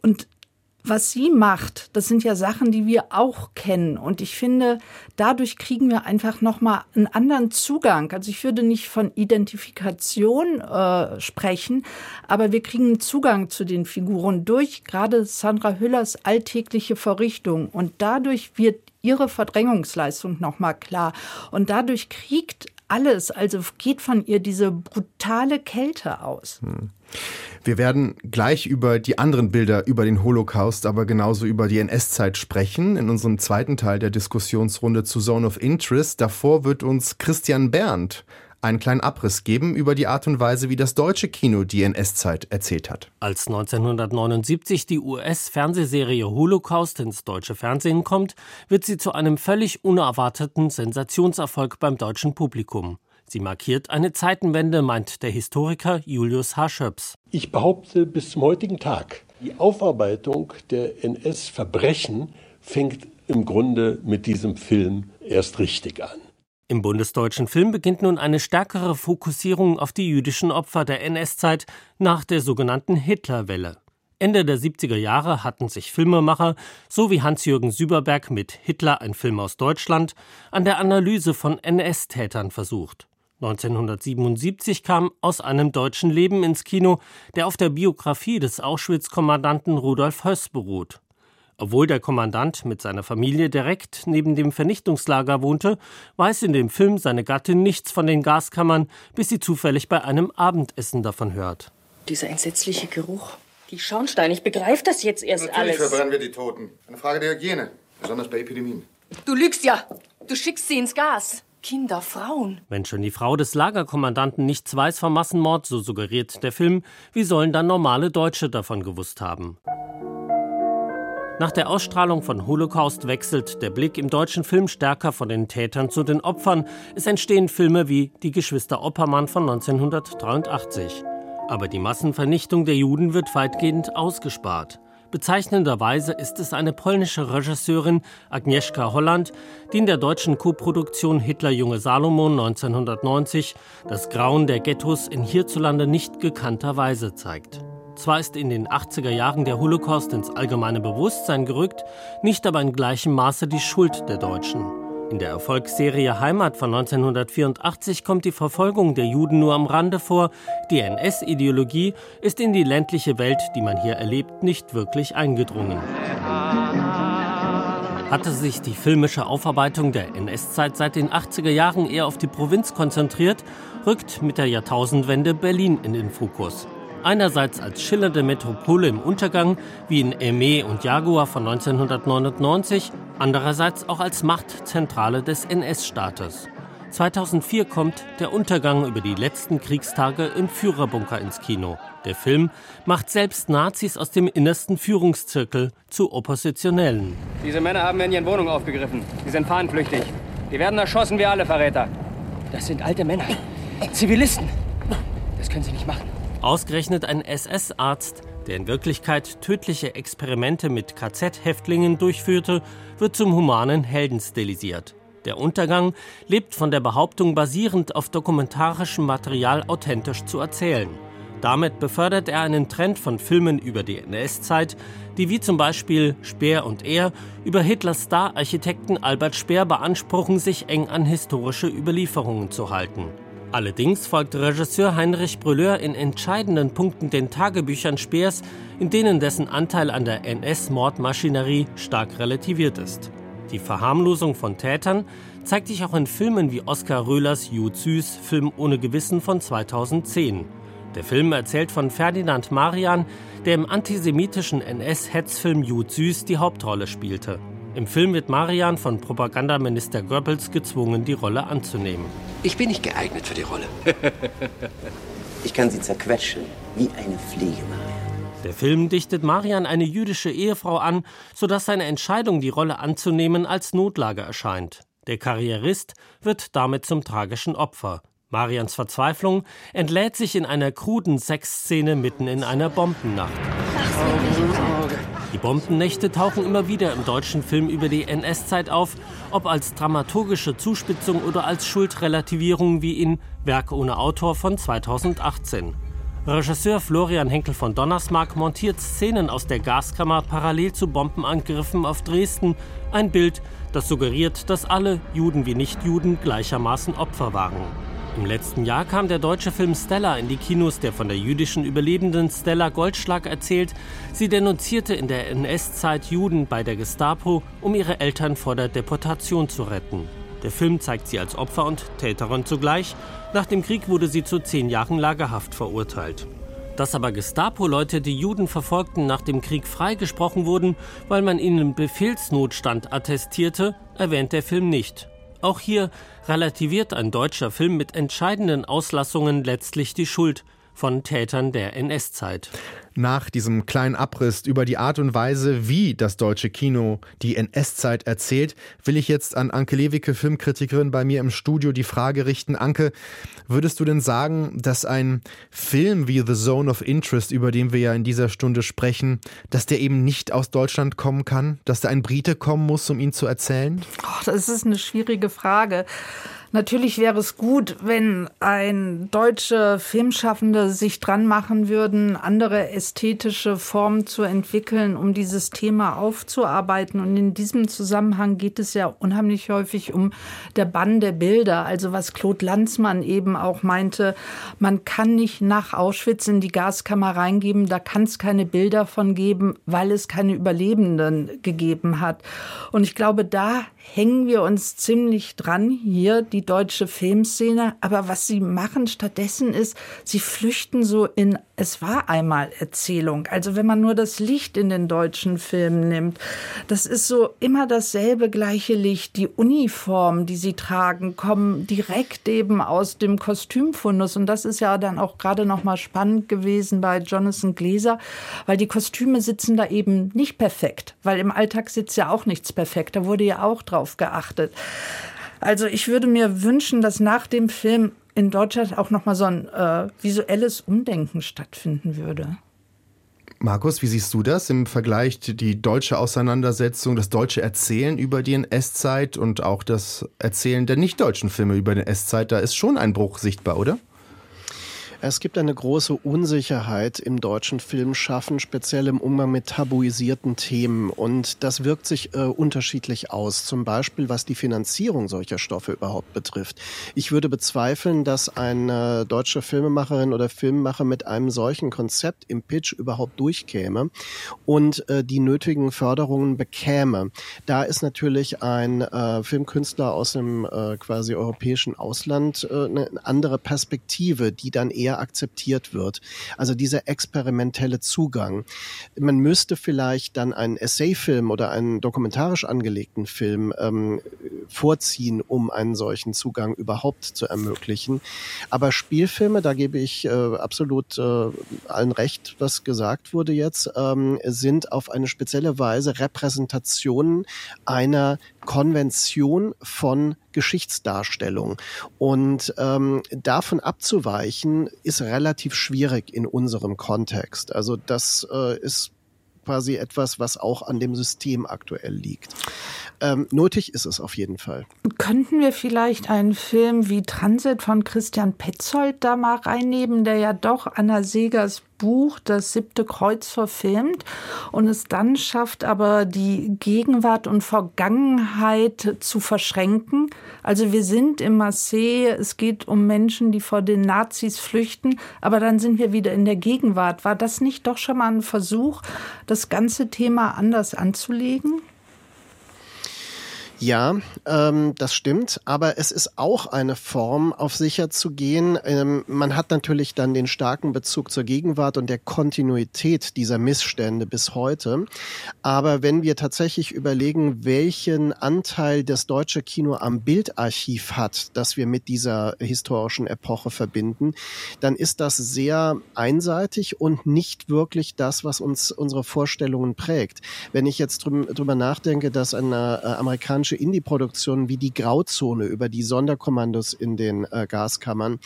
Und was sie macht, das sind ja Sachen, die wir auch kennen. Und ich finde, dadurch kriegen wir einfach nochmal einen anderen Zugang. Also ich würde nicht von Identifikation äh, sprechen, aber wir kriegen einen Zugang zu den Figuren durch gerade Sandra Hüllers alltägliche Verrichtung. Und dadurch wird ihre Verdrängungsleistung nochmal klar. Und dadurch kriegt alles, also geht von ihr diese brutale Kälte aus. Hm. Wir werden gleich über die anderen Bilder über den Holocaust, aber genauso über die NS-Zeit sprechen, in unserem zweiten Teil der Diskussionsrunde zu Zone of Interest. Davor wird uns Christian Berndt einen kleinen Abriss geben über die Art und Weise, wie das deutsche Kino die NS-Zeit erzählt hat. Als 1979 die US-Fernsehserie Holocaust ins deutsche Fernsehen kommt, wird sie zu einem völlig unerwarteten Sensationserfolg beim deutschen Publikum. Sie markiert eine Zeitenwende, meint der Historiker Julius H. Schöps. Ich behaupte bis zum heutigen Tag, die Aufarbeitung der NS-Verbrechen fängt im Grunde mit diesem Film erst richtig an. Im bundesdeutschen Film beginnt nun eine stärkere Fokussierung auf die jüdischen Opfer der NS-Zeit nach der sogenannten Hitlerwelle. Ende der 70er Jahre hatten sich Filmemacher, so wie Hans-Jürgen Süberberg mit Hitler, ein Film aus Deutschland, an der Analyse von NS-Tätern versucht. 1977 kam Aus einem deutschen Leben ins Kino, der auf der Biografie des Auschwitz-Kommandanten Rudolf Höss beruht. Obwohl der Kommandant mit seiner Familie direkt neben dem Vernichtungslager wohnte, weiß in dem Film seine Gattin nichts von den Gaskammern, bis sie zufällig bei einem Abendessen davon hört. Dieser entsetzliche Geruch. Die Schornsteine, ich begreife das jetzt erst Natürlich alles. Natürlich verbrennen wir die Toten. Eine Frage der Hygiene, besonders bei Epidemien. Du lügst ja. Du schickst sie ins Gas. Kinder, Frauen. Wenn schon die Frau des Lagerkommandanten nichts weiß vom Massenmord, so suggeriert der Film, wie sollen dann normale Deutsche davon gewusst haben? Nach der Ausstrahlung von Holocaust wechselt der Blick im deutschen Film stärker von den Tätern zu den Opfern. Es entstehen Filme wie Die Geschwister Oppermann von 1983. Aber die Massenvernichtung der Juden wird weitgehend ausgespart. Bezeichnenderweise ist es eine polnische Regisseurin, Agnieszka Holland, die in der deutschen Koproduktion Hitler Junge Salomon 1990 das Grauen der Ghettos in hierzulande nicht gekannter Weise zeigt. Zwar ist in den 80er Jahren der Holocaust ins allgemeine Bewusstsein gerückt, nicht aber in gleichem Maße die Schuld der Deutschen. In der Erfolgsserie Heimat von 1984 kommt die Verfolgung der Juden nur am Rande vor. Die NS-Ideologie ist in die ländliche Welt, die man hier erlebt, nicht wirklich eingedrungen. Hatte sich die filmische Aufarbeitung der NS-Zeit seit den 80er Jahren eher auf die Provinz konzentriert, rückt mit der Jahrtausendwende Berlin in den Fokus. Einerseits als schillernde Metropole im Untergang, wie in Aimé und Jaguar von 1999, andererseits auch als Machtzentrale des NS-Staates. 2004 kommt Der Untergang über die letzten Kriegstage im Führerbunker ins Kino. Der Film macht selbst Nazis aus dem innersten Führungszirkel zu Oppositionellen. Diese Männer haben wir in ihren Wohnungen aufgegriffen. Sie sind fahnenflüchtig. Die werden erschossen wie alle Verräter. Das sind alte Männer. Zivilisten. Das können sie nicht machen. Ausgerechnet ein SS-Arzt, der in Wirklichkeit tödliche Experimente mit KZ-Häftlingen durchführte, wird zum humanen Helden stilisiert. Der Untergang lebt von der Behauptung, basierend auf dokumentarischem Material authentisch zu erzählen. Damit befördert er einen Trend von Filmen über die NS-Zeit, die wie zum Beispiel Speer und Er über Hitlers Star-Architekten Albert Speer beanspruchen, sich eng an historische Überlieferungen zu halten. Allerdings folgt Regisseur Heinrich Brülleur in entscheidenden Punkten den Tagebüchern Speers, in denen dessen Anteil an der NS-Mordmaschinerie stark relativiert ist. Die Verharmlosung von Tätern zeigt sich auch in Filmen wie Oskar Röhlers Jud Süß, Film ohne Gewissen von 2010. Der Film erzählt von Ferdinand Marian, der im antisemitischen NS-Hetzfilm Jud Süß die Hauptrolle spielte. Im Film wird Marian von Propagandaminister Goebbels gezwungen, die Rolle anzunehmen. Ich bin nicht geeignet für die Rolle. ich kann sie zerquetschen, wie eine Fliege, Marian. Der Film dichtet Marian eine jüdische Ehefrau an, sodass seine Entscheidung, die Rolle anzunehmen, als Notlage erscheint. Der Karrierist wird damit zum tragischen Opfer. Marians Verzweiflung entlädt sich in einer kruden Sexszene mitten in einer Bombennacht. Die Bombennächte tauchen immer wieder im deutschen Film über die NS-Zeit auf, ob als dramaturgische Zuspitzung oder als Schuldrelativierung wie in Werk ohne Autor von 2018. Regisseur Florian Henkel von Donnersmarck montiert Szenen aus der Gaskammer parallel zu Bombenangriffen auf Dresden. Ein Bild, das suggeriert, dass alle, Juden wie Nichtjuden, gleichermaßen Opfer waren. Im letzten Jahr kam der deutsche Film Stella in die Kinos, der von der jüdischen Überlebenden Stella Goldschlag erzählt. Sie denunzierte in der NS-Zeit Juden bei der Gestapo, um ihre Eltern vor der Deportation zu retten. Der Film zeigt sie als Opfer und Täterin zugleich. Nach dem Krieg wurde sie zu zehn Jahren Lagerhaft verurteilt. Dass aber Gestapo-Leute die Juden verfolgten nach dem Krieg freigesprochen wurden, weil man ihnen Befehlsnotstand attestierte, erwähnt der Film nicht. Auch hier relativiert ein deutscher Film mit entscheidenden Auslassungen letztlich die Schuld von Tätern der NS-Zeit. Nach diesem kleinen Abriss über die Art und Weise, wie das deutsche Kino die NS-Zeit erzählt, will ich jetzt an Anke Lewicke, Filmkritikerin bei mir im Studio, die Frage richten. Anke, würdest du denn sagen, dass ein Film wie The Zone of Interest, über den wir ja in dieser Stunde sprechen, dass der eben nicht aus Deutschland kommen kann? Dass da ein Brite kommen muss, um ihn zu erzählen? Oh, das ist eine schwierige Frage. Natürlich wäre es gut, wenn ein deutsche Filmschaffende sich dran machen würden, andere ästhetische Formen zu entwickeln, um dieses Thema aufzuarbeiten. Und in diesem Zusammenhang geht es ja unheimlich häufig um der Bann der Bilder. Also was Claude Lanzmann eben auch meinte, man kann nicht nach Auschwitz in die Gaskammer reingeben, da kann es keine Bilder von geben, weil es keine Überlebenden gegeben hat. Und ich glaube, da hängen wir uns ziemlich dran hier, die deutsche Filmszene. Aber was sie machen stattdessen ist, sie flüchten so in es war einmal Erzählung. Also wenn man nur das Licht in den deutschen Filmen nimmt, das ist so immer dasselbe gleiche Licht. Die Uniformen, die sie tragen, kommen direkt eben aus dem Kostümfundus. Und das ist ja dann auch gerade noch mal spannend gewesen bei Jonathan Gläser, weil die Kostüme sitzen da eben nicht perfekt, weil im Alltag sitzt ja auch nichts perfekt. Da wurde ja auch drauf geachtet. Also ich würde mir wünschen, dass nach dem Film in Deutschland auch noch mal so ein äh, visuelles Umdenken stattfinden würde. Markus, wie siehst du das im Vergleich die deutsche Auseinandersetzung, das deutsche Erzählen über die NS-Zeit und auch das Erzählen der nicht-deutschen Filme über die NS-Zeit? Da ist schon ein Bruch sichtbar, oder? Es gibt eine große Unsicherheit im deutschen Filmschaffen, speziell im Umgang mit tabuisierten Themen. Und das wirkt sich äh, unterschiedlich aus. Zum Beispiel, was die Finanzierung solcher Stoffe überhaupt betrifft. Ich würde bezweifeln, dass eine deutsche Filmemacherin oder Filmemacher mit einem solchen Konzept im Pitch überhaupt durchkäme und äh, die nötigen Förderungen bekäme. Da ist natürlich ein äh, Filmkünstler aus dem äh, quasi europäischen Ausland äh, eine andere Perspektive, die dann eher eher akzeptiert wird. Also dieser experimentelle Zugang. Man müsste vielleicht dann einen Essayfilm oder einen dokumentarisch angelegten Film ähm, vorziehen, um einen solchen Zugang überhaupt zu ermöglichen. Aber Spielfilme, da gebe ich äh, absolut äh, allen recht, was gesagt wurde jetzt, ähm, sind auf eine spezielle Weise Repräsentationen einer Konvention von Geschichtsdarstellung. Und ähm, davon abzuweichen, ist relativ schwierig in unserem Kontext. Also das äh, ist quasi etwas, was auch an dem System aktuell liegt. Ähm, nötig ist es auf jeden Fall. Könnten wir vielleicht einen Film wie Transit von Christian Petzold da mal reinnehmen, der ja doch Anna Segers Buch Das siebte Kreuz verfilmt und es dann schafft, aber die Gegenwart und Vergangenheit zu verschränken. Also wir sind im Marseille, es geht um Menschen, die vor den Nazis flüchten, aber dann sind wir wieder in der Gegenwart. War das nicht doch schon mal ein Versuch, das ganze Thema anders anzulegen? Ja, ähm, das stimmt, aber es ist auch eine Form, auf sicher zu gehen. Ähm, man hat natürlich dann den starken Bezug zur Gegenwart und der Kontinuität dieser Missstände bis heute. Aber wenn wir tatsächlich überlegen, welchen Anteil das deutsche Kino am Bildarchiv hat, das wir mit dieser historischen Epoche verbinden, dann ist das sehr einseitig und nicht wirklich das, was uns unsere Vorstellungen prägt. Wenn ich jetzt drüber nachdenke, dass eine äh, amerikanische deutsche Indie-Produktionen wie Die Grauzone über die Sonderkommandos in den äh, Gaskammern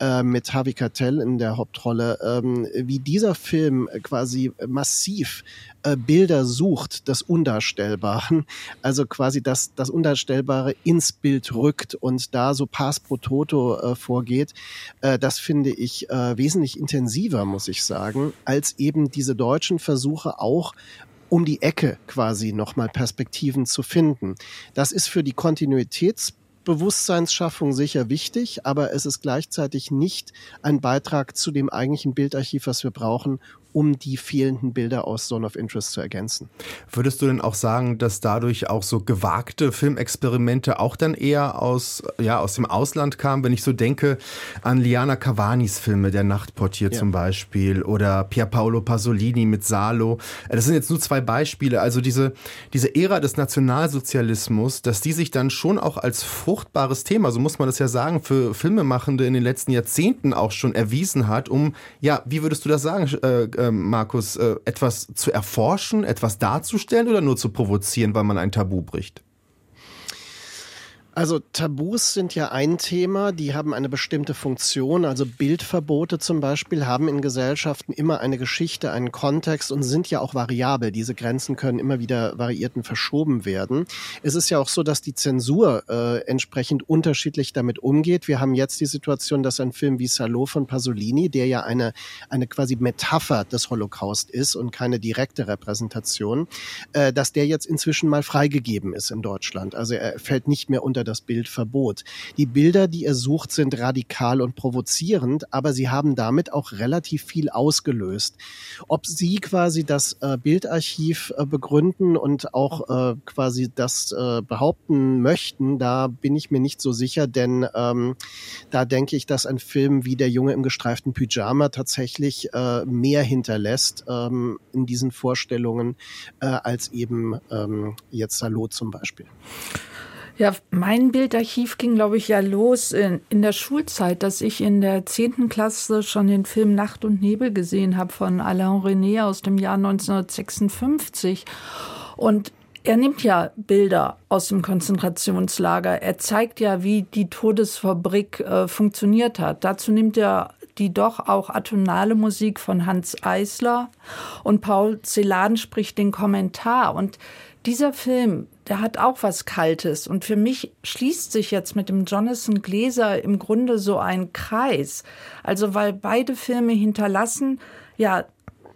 äh, mit Harvey Keitel in der Hauptrolle, ähm, wie dieser Film quasi massiv äh, Bilder sucht des Undarstellbaren, also quasi das, das Undarstellbare ins Bild rückt und da so Pass pro Toto äh, vorgeht, äh, das finde ich äh, wesentlich intensiver, muss ich sagen, als eben diese deutschen Versuche auch um die Ecke quasi nochmal Perspektiven zu finden. Das ist für die Kontinuitätsbewusstseinsschaffung sicher wichtig, aber es ist gleichzeitig nicht ein Beitrag zu dem eigentlichen Bildarchiv, was wir brauchen, um die fehlenden Bilder aus Zone of Interest zu ergänzen. Würdest du denn auch sagen, dass dadurch auch so gewagte Filmexperimente auch dann eher aus, ja, aus dem Ausland kamen? Wenn ich so denke an Liana Cavanis Filme, Der Nachtportier ja. zum Beispiel, oder Pier Paolo Pasolini mit Salo. Das sind jetzt nur zwei Beispiele. Also diese, diese Ära des Nationalsozialismus, dass die sich dann schon auch als fruchtbares Thema, so muss man das ja sagen, für Filmemachende in den letzten Jahrzehnten auch schon erwiesen hat, um, ja, wie würdest du das sagen, äh, äh, Markus, äh, etwas zu erforschen, etwas darzustellen oder nur zu provozieren, weil man ein Tabu bricht? Also Tabus sind ja ein Thema, die haben eine bestimmte Funktion. Also Bildverbote zum Beispiel haben in Gesellschaften immer eine Geschichte, einen Kontext und sind ja auch variabel. Diese Grenzen können immer wieder variiert und verschoben werden. Es ist ja auch so, dass die Zensur äh, entsprechend unterschiedlich damit umgeht. Wir haben jetzt die Situation, dass ein Film wie Salo von Pasolini, der ja eine, eine quasi Metapher des Holocaust ist und keine direkte Repräsentation, äh, dass der jetzt inzwischen mal freigegeben ist in Deutschland. Also er fällt nicht mehr unter das Bildverbot. Die Bilder, die er sucht, sind radikal und provozierend, aber sie haben damit auch relativ viel ausgelöst. Ob sie quasi das äh, Bildarchiv äh, begründen und auch äh, quasi das äh, behaupten möchten, da bin ich mir nicht so sicher, denn ähm, da denke ich, dass ein Film wie Der Junge im gestreiften Pyjama tatsächlich äh, mehr hinterlässt ähm, in diesen Vorstellungen äh, als eben ähm, jetzt Salo zum Beispiel. Ja, mein Bildarchiv ging, glaube ich, ja los in, in der Schulzeit, dass ich in der zehnten Klasse schon den Film Nacht und Nebel gesehen habe von Alain René aus dem Jahr 1956. Und er nimmt ja Bilder aus dem Konzentrationslager. Er zeigt ja, wie die Todesfabrik äh, funktioniert hat. Dazu nimmt er die doch auch atonale Musik von Hans Eisler und Paul Celan spricht den Kommentar. Und dieser Film, der hat auch was Kaltes. Und für mich schließt sich jetzt mit dem Jonathan Gläser im Grunde so ein Kreis. Also, weil beide Filme hinterlassen, ja,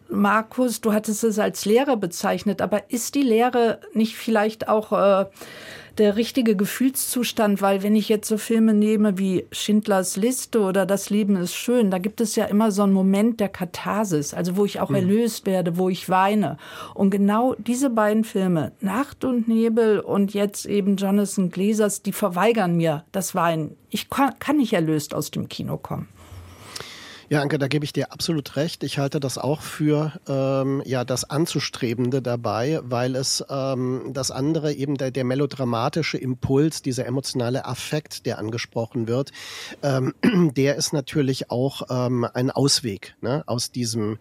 Markus, du hattest es als Lehre bezeichnet, aber ist die Lehre nicht vielleicht auch äh, der richtige Gefühlszustand, weil wenn ich jetzt so Filme nehme wie Schindlers Liste oder Das Leben ist schön, da gibt es ja immer so einen Moment der Katharsis, also wo ich auch mhm. erlöst werde, wo ich weine. Und genau diese beiden Filme, Nacht und Nebel und jetzt eben Jonathan Gläsers, die verweigern mir das Weinen. Ich kann, kann nicht erlöst aus dem Kino kommen. Ja, Anke, da gebe ich dir absolut recht. Ich halte das auch für ähm, ja das Anzustrebende dabei, weil es ähm, das andere eben der, der melodramatische Impuls, dieser emotionale Affekt, der angesprochen wird, ähm, der ist natürlich auch ähm, ein Ausweg ne, aus diesem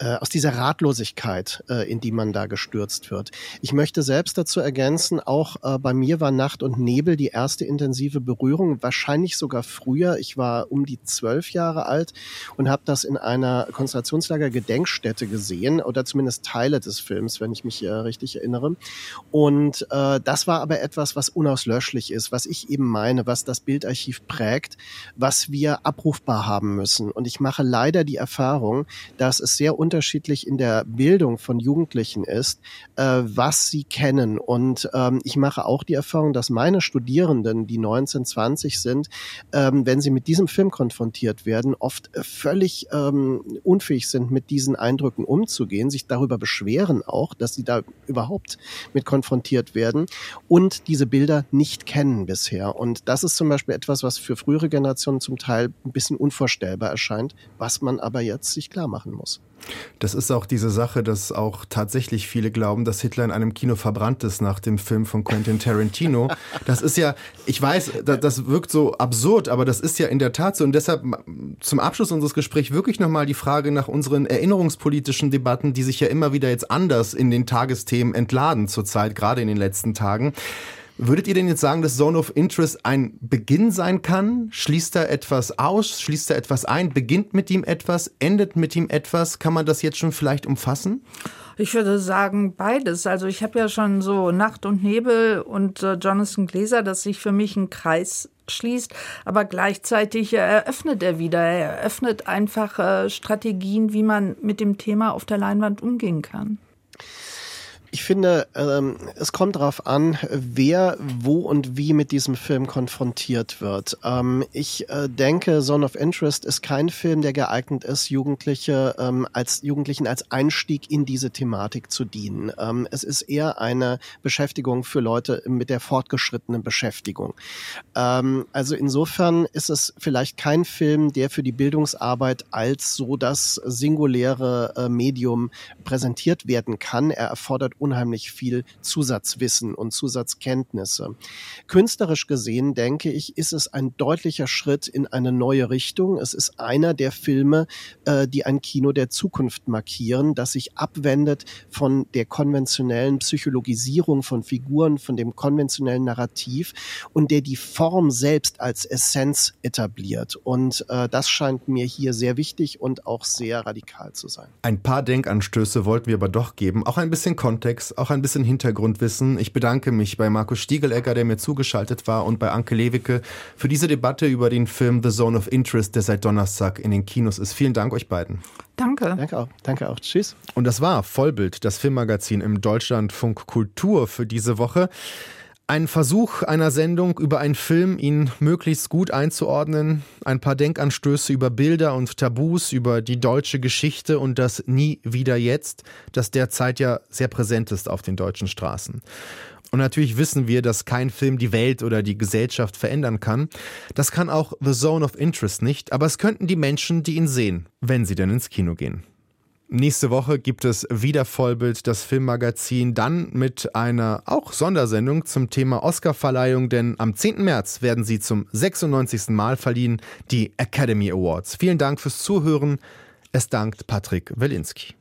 äh, aus dieser Ratlosigkeit, äh, in die man da gestürzt wird. Ich möchte selbst dazu ergänzen, auch äh, bei mir war Nacht und Nebel die erste intensive Berührung, wahrscheinlich sogar früher. Ich war um die zwölf Jahre alt und habe das in einer Konzentrationslager-Gedenkstätte gesehen oder zumindest Teile des Films, wenn ich mich äh, richtig erinnere. Und äh, das war aber etwas, was unauslöschlich ist, was ich eben meine, was das Bildarchiv prägt, was wir abrufbar haben müssen. Und ich mache leider die Erfahrung, dass es sehr unterschiedlich in der Bildung von Jugendlichen ist, äh, was sie kennen. Und ähm, ich mache auch die Erfahrung, dass meine Studierenden, die 19, 20 sind, ähm, wenn sie mit diesem Film konfrontiert werden, oft äh, völlig ähm, unfähig sind, mit diesen Eindrücken umzugehen, sich darüber beschweren auch, dass sie da überhaupt mit konfrontiert werden und diese Bilder nicht kennen bisher. Und das ist zum Beispiel etwas, was für frühere Generationen zum Teil ein bisschen unvorstellbar erscheint, was man aber jetzt sich klar machen muss. Das ist auch diese Sache, dass auch tatsächlich viele glauben, dass Hitler in einem Kino verbrannt ist nach dem Film von Quentin Tarantino. Das ist ja, ich weiß, das wirkt so absurd, aber das ist ja in der Tat so. Und deshalb zum Abschluss unseres Gesprächs wirklich nochmal die Frage nach unseren erinnerungspolitischen Debatten, die sich ja immer wieder jetzt anders in den Tagesthemen entladen zurzeit, gerade in den letzten Tagen. Würdet ihr denn jetzt sagen, dass Zone of Interest ein Beginn sein kann? Schließt er etwas aus? Schließt er etwas ein? Beginnt mit ihm etwas? Endet mit ihm etwas? Kann man das jetzt schon vielleicht umfassen? Ich würde sagen beides. Also ich habe ja schon so Nacht und Nebel und äh, Jonathan Gläser, dass sich für mich ein Kreis schließt, aber gleichzeitig eröffnet er wieder. Er eröffnet einfach äh, Strategien, wie man mit dem Thema auf der Leinwand umgehen kann. Ich finde, ähm, es kommt darauf an, wer wo und wie mit diesem Film konfrontiert wird. Ähm, ich äh, denke, Zone of Interest ist kein Film, der geeignet ist, Jugendliche ähm, als Jugendlichen als Einstieg in diese Thematik zu dienen. Ähm, es ist eher eine Beschäftigung für Leute mit der fortgeschrittenen Beschäftigung. Ähm, also insofern ist es vielleicht kein Film, der für die Bildungsarbeit als so das singuläre äh, Medium präsentiert werden kann. Er erfordert unheimlich viel Zusatzwissen und Zusatzkenntnisse. Künstlerisch gesehen, denke ich, ist es ein deutlicher Schritt in eine neue Richtung. Es ist einer der Filme, äh, die ein Kino der Zukunft markieren, das sich abwendet von der konventionellen Psychologisierung von Figuren, von dem konventionellen Narrativ und der die Form selbst als Essenz etabliert. Und äh, das scheint mir hier sehr wichtig und auch sehr radikal zu sein. Ein paar Denkanstöße wollten wir aber doch geben, auch ein bisschen Kontext Kontext, auch ein bisschen Hintergrundwissen. Ich bedanke mich bei Markus Stiegelegger, der mir zugeschaltet war, und bei Anke Lewicke für diese Debatte über den Film The Zone of Interest, der seit Donnerstag in den Kinos ist. Vielen Dank euch beiden. Danke. Danke auch. Danke auch. Tschüss. Und das war Vollbild, das Filmmagazin im Deutschlandfunk Kultur für diese Woche. Ein Versuch einer Sendung über einen Film, ihn möglichst gut einzuordnen, ein paar Denkanstöße über Bilder und Tabus, über die deutsche Geschichte und das Nie wieder jetzt, das derzeit ja sehr präsent ist auf den deutschen Straßen. Und natürlich wissen wir, dass kein Film die Welt oder die Gesellschaft verändern kann. Das kann auch The Zone of Interest nicht, aber es könnten die Menschen, die ihn sehen, wenn sie denn ins Kino gehen. Nächste Woche gibt es wieder Vollbild, das Filmmagazin, dann mit einer auch Sondersendung zum Thema Oscarverleihung, denn am 10. März werden sie zum 96. Mal verliehen, die Academy Awards. Vielen Dank fürs Zuhören. Es dankt Patrick Welinski.